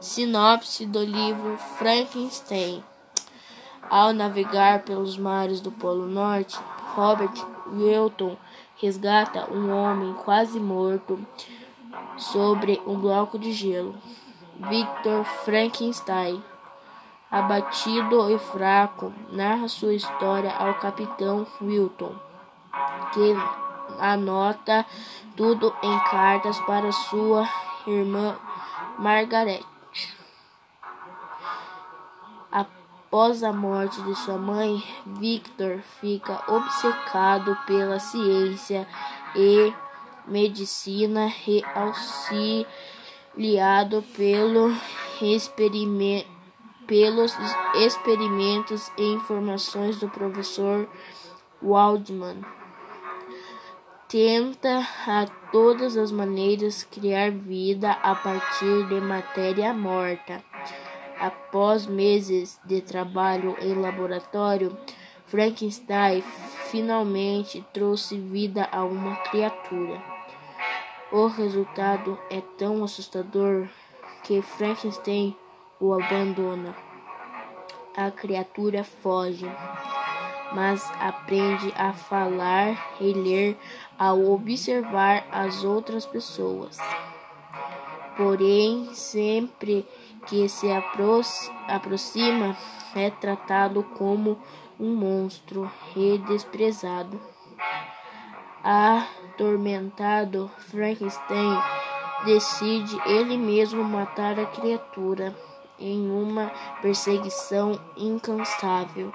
Sinopse do livro Frankenstein. Ao navegar pelos mares do Polo Norte, Robert Wilton resgata um homem quase morto sobre um bloco de gelo. Victor Frankenstein, abatido e fraco, narra sua história ao capitão Wilton, que anota tudo em cartas para sua irmã Margaret. Após a morte de sua mãe, Victor fica obcecado pela ciência e medicina e auxiliado pelo experime pelos experimentos e informações do professor Waldman. Tenta a todas as maneiras criar vida a partir de matéria morta. Após meses de trabalho em laboratório, Frankenstein finalmente trouxe vida a uma criatura. O resultado é tão assustador que Frankenstein o abandona. A criatura foge, mas aprende a falar e ler ao observar as outras pessoas. Porém, sempre que se apro aproxima, é tratado como um monstro e desprezado. Atormentado, Frankenstein decide ele mesmo matar a criatura em uma perseguição incansável.